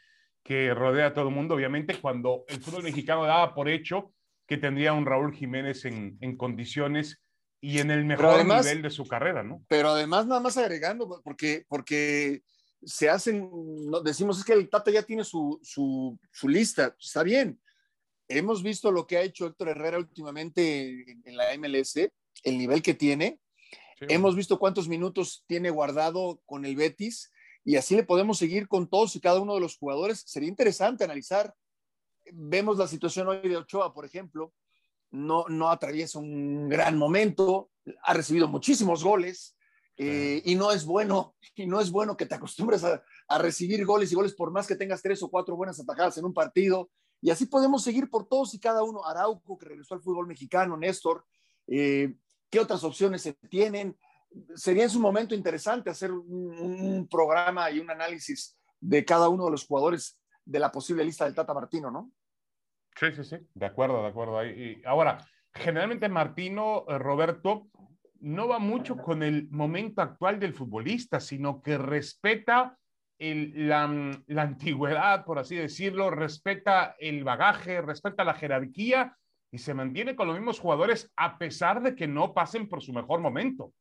Speaker 1: que rodea a todo el mundo. Obviamente, cuando el fútbol mexicano daba por hecho que tendría un Raúl Jiménez en, en condiciones y en el mejor además, nivel de su carrera, ¿no?
Speaker 3: Pero además, nada más agregando, porque, porque se hacen, decimos es que el Tata ya tiene su, su, su, lista, está bien. Hemos visto lo que ha hecho Héctor Herrera últimamente en, en la MLS, el nivel que tiene. Sí. Hemos visto cuántos minutos tiene guardado con el Betis y así le podemos seguir con todos y cada uno de los jugadores. Sería interesante analizar. Vemos la situación hoy de Ochoa, por ejemplo, no, no atraviesa un gran momento, ha recibido muchísimos goles eh, y no es bueno, y no es bueno que te acostumbres a, a, recibir goles y goles por más que tengas tres o cuatro buenas atajadas en un partido. Y así podemos seguir por todos y cada uno. Arauco, que regresó al fútbol mexicano, Néstor, eh, ¿qué otras opciones se tienen? Sería en su momento interesante hacer un, un programa y un análisis de cada uno de los jugadores de la posible lista del Tata Martino, ¿no?
Speaker 1: Sí, sí, sí, de acuerdo, de acuerdo. Y ahora, generalmente Martino, eh, Roberto, no va mucho con el momento actual del futbolista, sino que respeta el, la, la, antigüedad, por así decirlo, respeta el bagaje, respeta la jerarquía y se mantiene con los mismos jugadores a pesar de que no pasen por su mejor momento.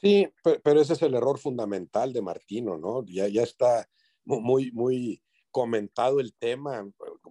Speaker 2: Sí, pero ese es el error fundamental de Martino, ¿no? Ya, ya está muy, muy comentado el tema.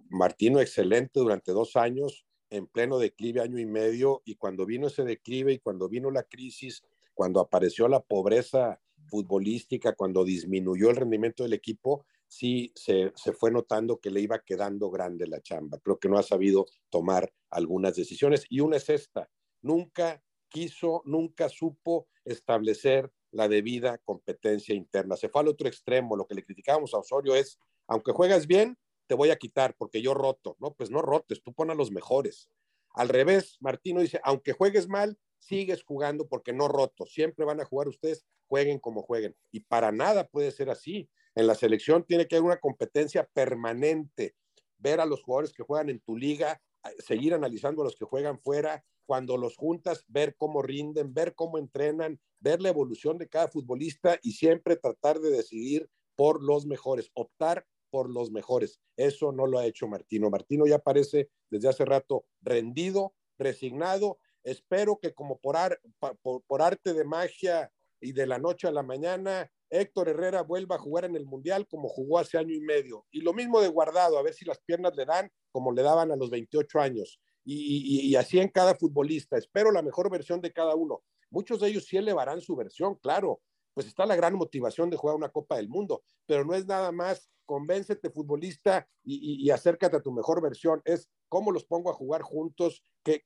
Speaker 2: Martino excelente durante dos años, en pleno declive, año y medio, y cuando vino ese declive y cuando vino la crisis, cuando apareció la pobreza futbolística, cuando disminuyó el rendimiento del equipo, sí se, se, fue notando que le iba quedando grande la chamba. Creo que no ha sabido tomar algunas decisiones y una es esta, nunca quiso, nunca supo establecer la debida competencia interna. Se fue al otro extremo, lo que le criticábamos a Osorio es aunque juegas bien, te voy a quitar porque yo roto. No, pues no rotes, tú pon a los mejores. Al revés, Martino dice, aunque juegues mal, sigues jugando porque no roto. Siempre van a jugar ustedes, jueguen como jueguen. Y para nada puede ser así. En la selección tiene que haber una competencia permanente. Ver a los jugadores que juegan en tu liga, seguir analizando a los que juegan fuera, cuando los juntas, ver cómo rinden, ver cómo entrenan, ver la evolución de cada futbolista y siempre tratar de decidir por los mejores, optar por los mejores. Eso no lo ha hecho Martino. Martino ya parece desde hace rato rendido, resignado. Espero que como por, ar, por, por, arte de magia y de la noche a la mañana, Héctor Herrera vuelva a jugar en el Mundial como jugó hace año y medio. Y lo mismo de guardado, a ver si las piernas le dan como le daban a los 28 años. Y, así en cada futbolista. Espero la mejor versión de cada uno. Muchos de ellos sí elevarán su versión, claro, pues está la gran motivación de jugar una Copa del Mundo, pero no es nada más convéncete futbolista y, y, y acércate a tu mejor versión, es cómo los pongo a jugar juntos, qué,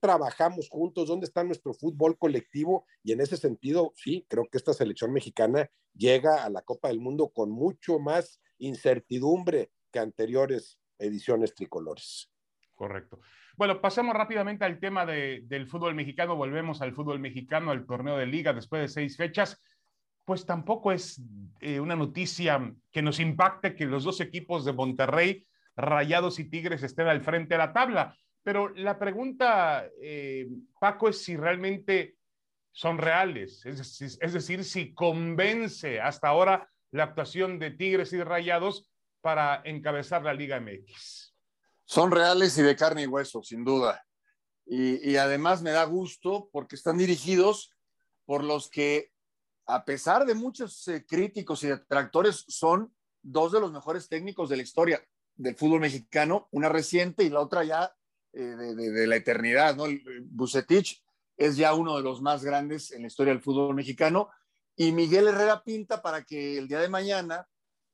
Speaker 2: trabajamos juntos, dónde está nuestro fútbol colectivo y en ese sentido, sí, creo que esta selección mexicana llega a la Copa del Mundo con mucho más incertidumbre que anteriores ediciones tricolores.
Speaker 1: Correcto. Bueno, pasemos rápidamente al tema de, del fútbol mexicano, volvemos al fútbol mexicano, al torneo de liga después de seis fechas pues tampoco es eh, una noticia que nos impacte que los dos equipos de Monterrey, Rayados y Tigres, estén al frente de la tabla. Pero la pregunta, eh, Paco, es si realmente son reales, es, decir, si convence hasta ahora la actuación de Tigres y Rayados para encabezar la Liga MX.
Speaker 3: Son reales y de carne y hueso, sin duda. Y, y además me da gusto porque están dirigidos por los que a pesar de muchos eh, críticos y detractores, son dos de los mejores técnicos de la historia del fútbol mexicano, una reciente y la otra ya eh, de, la eternidad, ¿no? Bucetich es ya uno de los más grandes en la historia del fútbol mexicano y Miguel Herrera pinta para que el día de mañana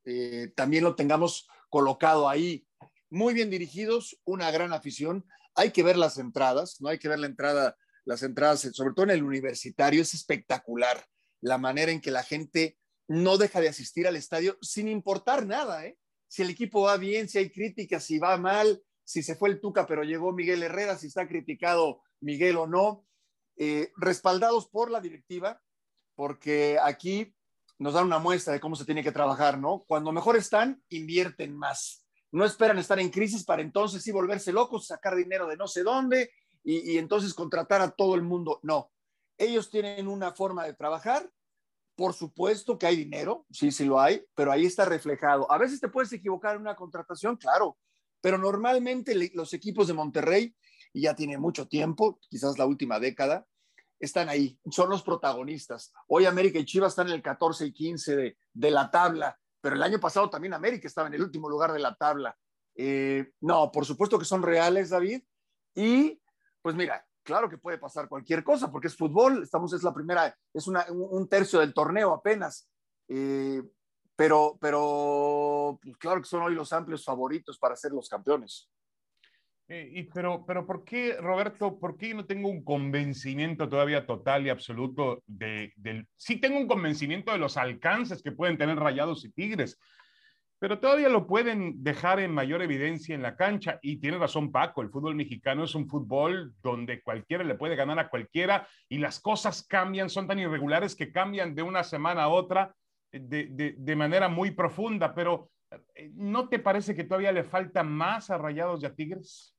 Speaker 3: eh, también lo tengamos colocado ahí. Muy bien dirigidos, una gran afición. Hay que ver las entradas, no hay que ver la entrada, las entradas, sobre todo en el universitario, es espectacular la manera en que la gente no deja de asistir al estadio sin importar nada, ¿eh? Si el equipo va bien, si hay críticas, si va mal, si se fue el Tuca pero llegó Miguel Herrera, si está criticado Miguel o no, eh, respaldados por la directiva, porque aquí nos dan una muestra de cómo se tiene que trabajar, ¿no? Cuando mejor están, invierten más. No esperan estar en crisis para entonces sí volverse locos, sacar dinero de no sé dónde y, y entonces contratar a todo el mundo. No, ellos tienen una forma de trabajar. Por supuesto que hay dinero, sí, sí lo hay, pero ahí está reflejado. A veces te puedes equivocar en una contratación, claro, pero normalmente los equipos de Monterrey, y ya tiene mucho tiempo, quizás la última década, están ahí, son los protagonistas. Hoy América y Chivas están en el 14 y 15 de, la tabla, pero el año pasado también América estaba en el último lugar de la tabla. Eh, no, por supuesto que son reales, David. Y pues mira, claro que puede pasar cualquier cosa, porque es fútbol, estamos, es la primera, es un tercio del torneo apenas. Eh, pero, pero pues claro que son hoy los amplios favoritos para ser los campeones.
Speaker 1: Eh, y pero, pero ¿por qué, Roberto, por qué no tengo un convencimiento todavía total y absoluto de, del... Sí tengo un convencimiento de los alcances que pueden tener Rayados y Tigres, pero todavía lo pueden dejar en mayor evidencia en la cancha. Y tiene razón Paco, el fútbol mexicano es un fútbol donde cualquiera le puede ganar a cualquiera y las cosas cambian, son tan irregulares que cambian de una semana a otra de, de, manera muy profunda. Pero eh, ¿no te parece que todavía le falta más a Rayados y a Tigres?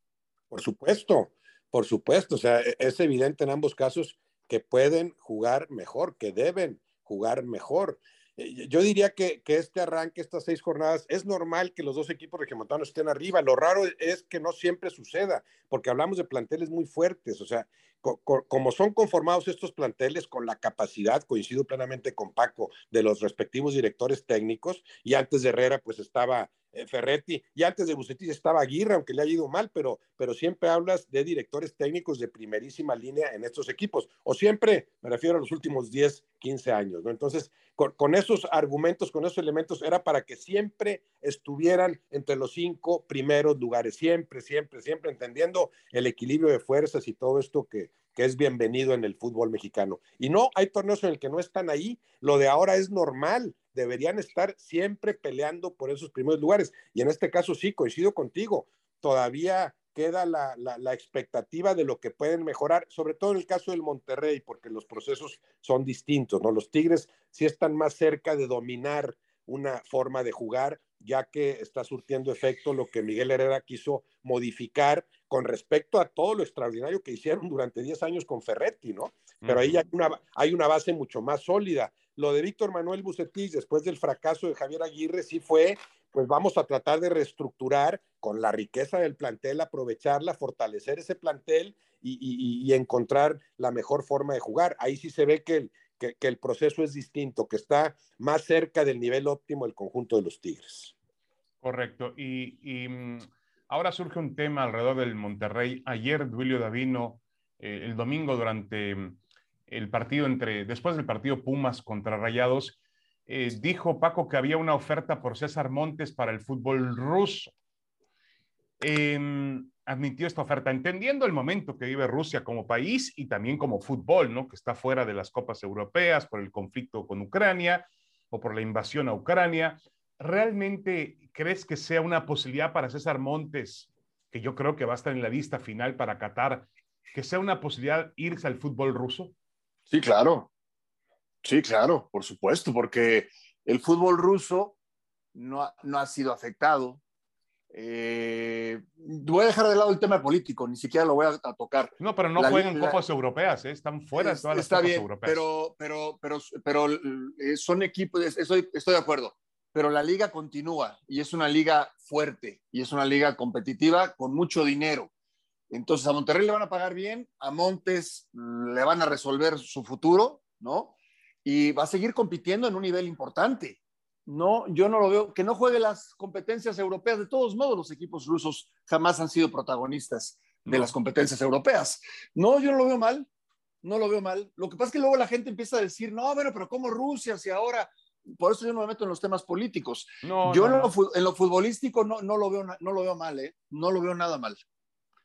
Speaker 2: Por supuesto, por supuesto. O sea, e, es evidente en ambos casos que pueden jugar mejor, que deben jugar mejor. Eh, yo diría que, este arranque, estas seis jornadas, es normal que los dos equipos regiomontanos estén arriba. Lo raro es que no siempre suceda, porque hablamos de planteles muy fuertes. O sea, como son conformados estos planteles con la capacidad, coincido plenamente con Paco, de los respectivos directores técnicos, y antes de Herrera, pues estaba Ferretti, y antes de Bucetich estaba Aguirre, aunque le haya ido mal, pero, pero siempre hablas de directores técnicos de primerísima línea en estos equipos, o siempre, me refiero a los últimos 10, 15 años, ¿no? Entonces, con, esos argumentos, con esos elementos, era para que siempre estuvieran entre los cinco primeros lugares, siempre, siempre, siempre entendiendo el equilibrio de fuerzas y todo esto que, que es bienvenido en el fútbol mexicano. Y no, hay torneos en el que no están ahí, lo de ahora es normal, deberían estar siempre peleando por esos primeros lugares. Y en este caso sí, coincido contigo, todavía queda la, la, expectativa de lo que pueden mejorar, sobre todo en el caso del Monterrey, porque los procesos son distintos, ¿no? Los Tigres sí están más cerca de dominar una forma de jugar, ya que está surtiendo efecto lo que Miguel Herrera quiso modificar con respecto a todo lo extraordinario que hicieron durante 10 años con Ferretti, ¿no? Pero ahí hay una, hay una base mucho más sólida. Lo de Víctor Manuel Bucetich, después del fracaso de Javier Aguirre, sí fue, pues vamos a tratar de reestructurar con la riqueza del plantel, aprovecharla, fortalecer ese plantel y, encontrar la mejor forma de jugar. Ahí sí se ve que el, que, el proceso es distinto, que está más cerca del nivel óptimo del conjunto de los Tigres.
Speaker 1: Correcto. Y, mm, ahora surge un tema alrededor del Monterrey. Ayer Duilio Davino, eh, el domingo durante mm, el partido entre, después del partido Pumas contra Rayados, eh, dijo Paco que había una oferta por César Montes para el fútbol ruso. Em, admitió esta oferta, entendiendo el momento que vive Rusia como país y también como fútbol, ¿no? Que está fuera de las copas europeas por el conflicto con Ucrania o por la invasión a Ucrania. ¿Realmente crees que sea una posibilidad para César Montes, que yo creo que va a estar en la lista final para Qatar, que sea una posibilidad irse al fútbol ruso?
Speaker 3: Sí, claro. Sí, claro, por supuesto, porque el fútbol ruso no ha, no ha sido afectado. Eh, voy a dejar de lado el tema político, ni siquiera lo voy a, tocar.
Speaker 1: No, pero no juegan copas europeas, ¿eh? están fuera de todas las copas bien, europeas.
Speaker 3: Pero, pero, pero, pero eh, son equipos, estoy, estoy de acuerdo, pero la liga continúa y es una liga fuerte y es una liga competitiva con mucho dinero. Entonces a Monterrey le van a pagar bien, a Montes le van a resolver su futuro, ¿no? y va a seguir compitiendo en un nivel importante. No, yo no lo veo, que no juegue las competencias europeas. De todos modos, los equipos rusos jamás han sido protagonistas de las competencias europeas. No, yo no lo veo mal, no lo veo mal. Lo que pasa es que luego la gente empieza a decir, no, pero, pero ¿cómo Rusia? Si ahora, por eso yo no me meto en los temas políticos. No, yo En, lo, futbolístico no, no, lo veo, no lo veo mal, ¿eh? No lo veo nada mal.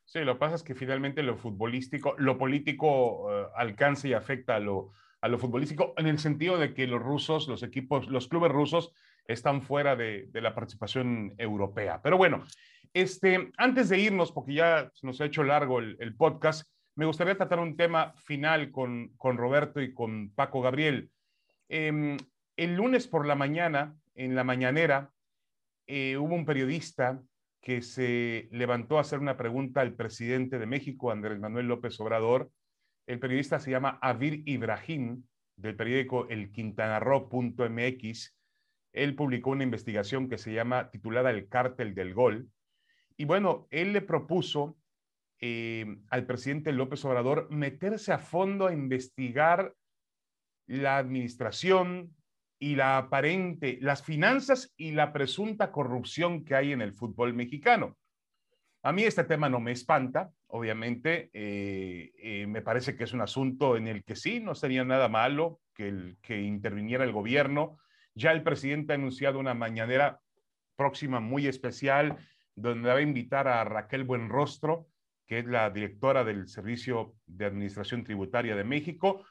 Speaker 1: Sí, lo que pasa es que finalmente lo futbolístico, lo político eh, alcanza y afecta a lo, a lo futbolístico en el sentido de que los rusos, los equipos, los clubes rusos están fuera de, la participación europea. Pero bueno, este, antes de irnos, porque ya nos ha hecho largo el, podcast, me gustaría tratar un tema final con, con Roberto y con Paco Gabriel. Em, el lunes por la mañana, en la mañanera, eh, hubo un periodista que se levantó a hacer una pregunta al presidente de México, Andrés Manuel López Obrador, el periodista se llama Avir Ibrahim, del periódico El Quintanarro.mx. Él publicó una investigación que se llama titulada El cártel del gol. Y bueno, él le propuso eh, al presidente López Obrador meterse a fondo a investigar la administración y la aparente, las finanzas y la presunta corrupción que hay en el fútbol mexicano. A mí este tema no me espanta, obviamente, eh, eh, me parece que es un asunto en el que sí, no sería nada malo que, el, que interviniera el gobierno. Ya el presidente ha anunciado una mañanera próxima muy especial donde va a invitar a Raquel Buenrostro, que es la directora del Servicio de Administración Tributaria de México,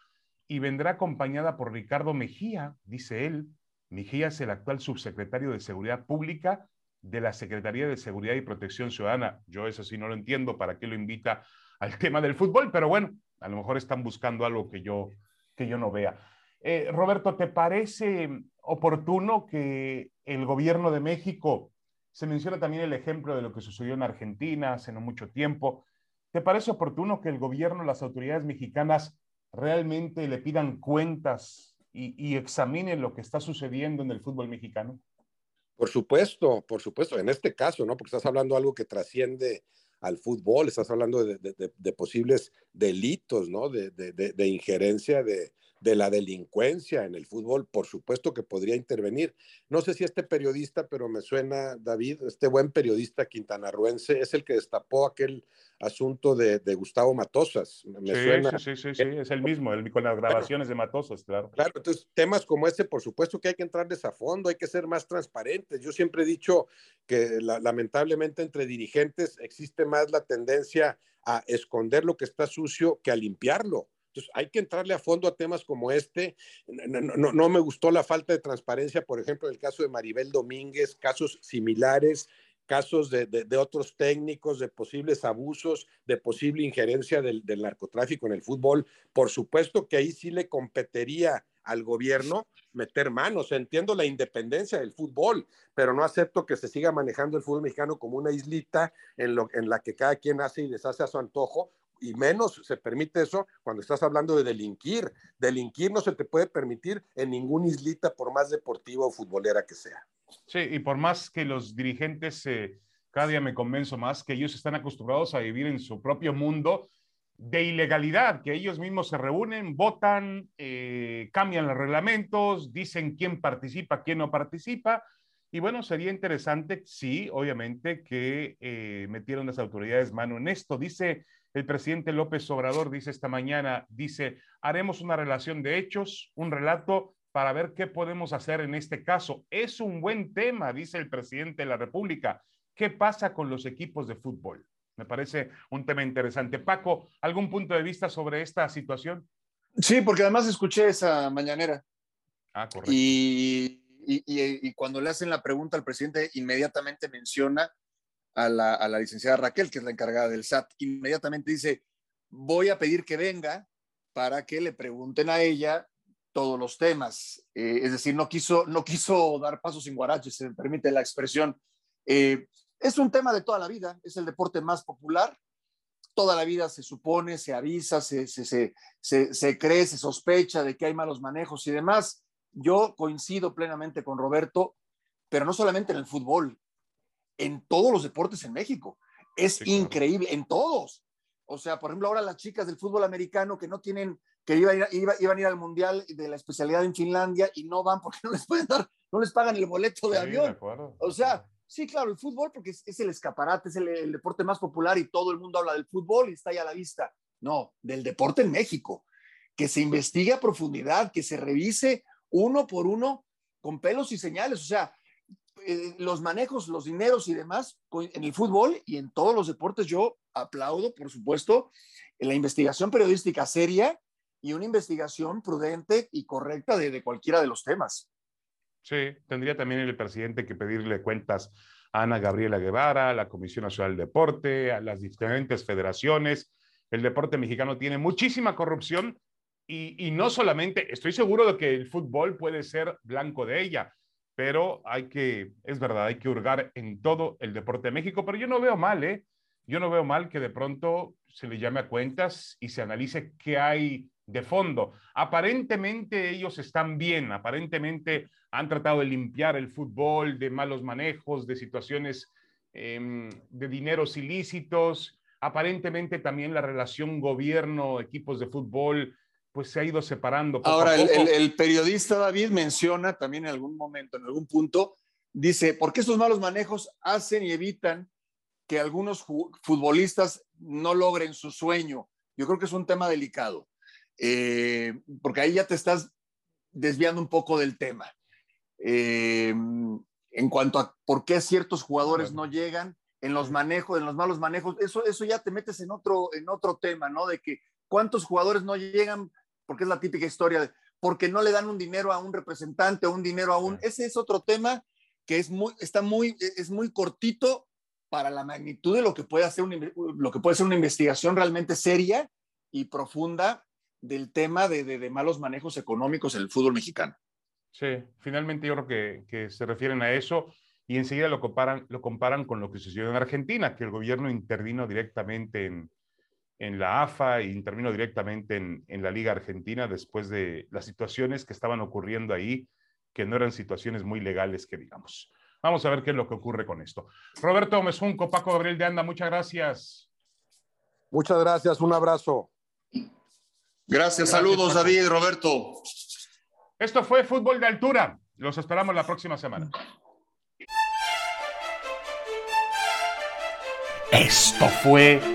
Speaker 1: y vendrá acompañada por Ricardo Mejía, dice él. Mejía es el actual subsecretario de Seguridad Pública de la Secretaría de Seguridad y Protección Ciudadana. Yo eso sí no lo entiendo, ¿para qué lo invita al *laughs* tema del fútbol? Pero bueno, a lo mejor están buscando algo que yo, que yo no vea. Eh, Roberto, ¿te parece oportuno que el gobierno de México, se menciona también el ejemplo de lo que sucedió en Argentina hace no mucho tiempo, ¿te parece oportuno que el gobierno, las autoridades mexicanas realmente le pidan cuentas y, y examinen lo que está sucediendo en el fútbol mexicano?
Speaker 2: Por supuesto, por supuesto, en este caso, ¿no? Porque estás hablando de algo que trasciende al fútbol, estás hablando de, posibles delitos, ¿no? de injerencia de, de la delincuencia en el fútbol, por supuesto que podría intervenir. No sé si este periodista, pero me suena, David, este buen periodista quintanarruense, es el que destapó aquel asunto de, Gustavo Matosas.
Speaker 1: Me sí, sí, sí, sí, es el mismo, el, con las grabaciones de Matosas, claro.
Speaker 2: Claro, entonces temas como este, por supuesto que hay que entrarles a fondo, hay que ser más transparentes. Yo siempre he dicho que lamentablemente entre dirigentes existe más la tendencia a esconder lo que está sucio que a limpiarlo. Entonces, hay que entrarle a fondo a temas como este. No, me gustó la falta de transparencia, por ejemplo, en el caso de Maribel Domínguez, casos similares, casos de, otros técnicos, de posibles abusos, de posible injerencia del, narcotráfico en el fútbol. Por supuesto que ahí sí le competiría al gobierno meter manos. Entiendo la independencia del fútbol, pero no acepto que se siga manejando el fútbol mexicano como una islita en la que cada quien hace y deshace a su antojo, y menos se permite eso cuando estás hablando de delinquir. Delinquir no se te puede permitir en ninguna islita, por más deportiva o futbolera que sea.
Speaker 1: Sí, y por más que los dirigentes, eh, cada día me convenzo más que ellos están acostumbrados a vivir en su propio mundo de ilegalidad, que ellos mismos se reúnen, votan, eh, cambian los reglamentos, dicen quién participa, quién no participa. Y bueno, sería interesante, sí, obviamente, que eh, metieron las autoridades mano en esto. Dice el presidente López Obrador dice esta mañana, dice, haremos una relación de hechos, un relato para ver qué podemos hacer en este caso. Es un buen tema, dice el presidente de la República. ¿Qué pasa con los equipos de fútbol? Me parece un tema interesante. Paco, ¿algún punto de vista sobre esta situación?
Speaker 3: Sí, porque además escuché esa mañanera.
Speaker 1: Ah, correcto.
Speaker 3: Y, y, cuando le hacen la pregunta al presidente, inmediatamente menciona a la, licenciada Raquel, que es la encargada del SAT, inmediatamente dice, voy a pedir que venga para que le pregunten a ella todos los temas. Eh, es decir, no quiso, no quiso dar pasos sin guaraches, se me permite la expresión. Eh, es un tema de toda la vida, es el deporte más popular. Toda la vida se supone, se avisa, se, se, se, se, cree, se sospecha de que hay malos manejos y demás. Yo coincido plenamente con Roberto, pero no solamente en el fútbol, en todos los deportes en México. Es increíble, en todos. O sea, por ejemplo, ahora las chicas del fútbol americano que no tienen que iban a, ir, al Mundial de la especialidad en Finlandia y no van porque *laughs* no les pueden dar, no les pagan el boleto de avión. o sea, sí, claro, el fútbol porque es, el escaparate, es el, deporte más popular y todo el mundo habla del fútbol y está ahí a la vista. No, del deporte en México. Que se investigue a profundidad, que se revise uno por uno con pelos y señales. O sea, eh, los manejos, los dineros y demás en el fútbol y en todos los deportes, yo aplaudo, por supuesto, la investigación periodística seria y una investigación prudente y correcta de, cualquiera de los temas.
Speaker 1: Sí, tendría también el presidente que pedirle cuentas a Ana Gabriela Guevara, a la Comisión Nacional del Deporte, a las diferentes federaciones. El deporte mexicano tiene muchísima corrupción y, no solamente, estoy seguro de que el fútbol puede ser blanco de ella, pero hay que, es verdad, hay que hurgar en todo el deporte de México, pero yo no veo mal, ¿eh? Yo no veo mal que de pronto se le llame a cuentas y se analice qué hay de fondo. Aparentemente ellos están bien, aparentemente han tratado de limpiar el fútbol de malos manejos, de situaciones em, de dineros ilícitos. Aparentemente también la relación gobierno-equipos de fútbol pues se ha ido separando.
Speaker 3: Ahora, El, periodista David menciona también en algún momento, en algún punto, dice, ¿por qué estos malos manejos hacen y evitan que algunos futbolistas no logren su sueño? Yo creo que es un tema delicado. Eh, porque ahí ya te estás desviando un poco del tema. Eh, en cuanto a por qué ciertos jugadores no llegan, en los manejos, en los malos manejos, eso, eso ya te metes en otro, en otro tema, ¿no? De que cuántos jugadores no llegan, porque es la típica historia de, porque no le dan un dinero a un representante o un dinero a un, ese es otro tema que es muy, está muy, es muy cortito para la magnitud de lo que puede hacer lo que puede ser una investigación realmente seria y profunda del tema de, malos manejos económicos en el fútbol mexicano.
Speaker 1: Sí, finalmente yo creo que, se refieren a eso y enseguida lo comparan, lo comparan con lo que sucedió en Argentina, que el gobierno intervino directamente en, la AFA e intervino directamente en, en, la Liga Argentina después de las situaciones que estaban ocurriendo ahí, que no eran situaciones muy legales, que digamos. Vamos a ver qué es lo que ocurre con esto. Roberto Mesunco, Paco Gabriel de Anda, muchas gracias.
Speaker 2: Muchas gracias, un abrazo.
Speaker 3: Gracias, saludos David, Roberto.
Speaker 1: Esto fue Fútbol de Altura. Los esperamos la próxima semana. Esto fue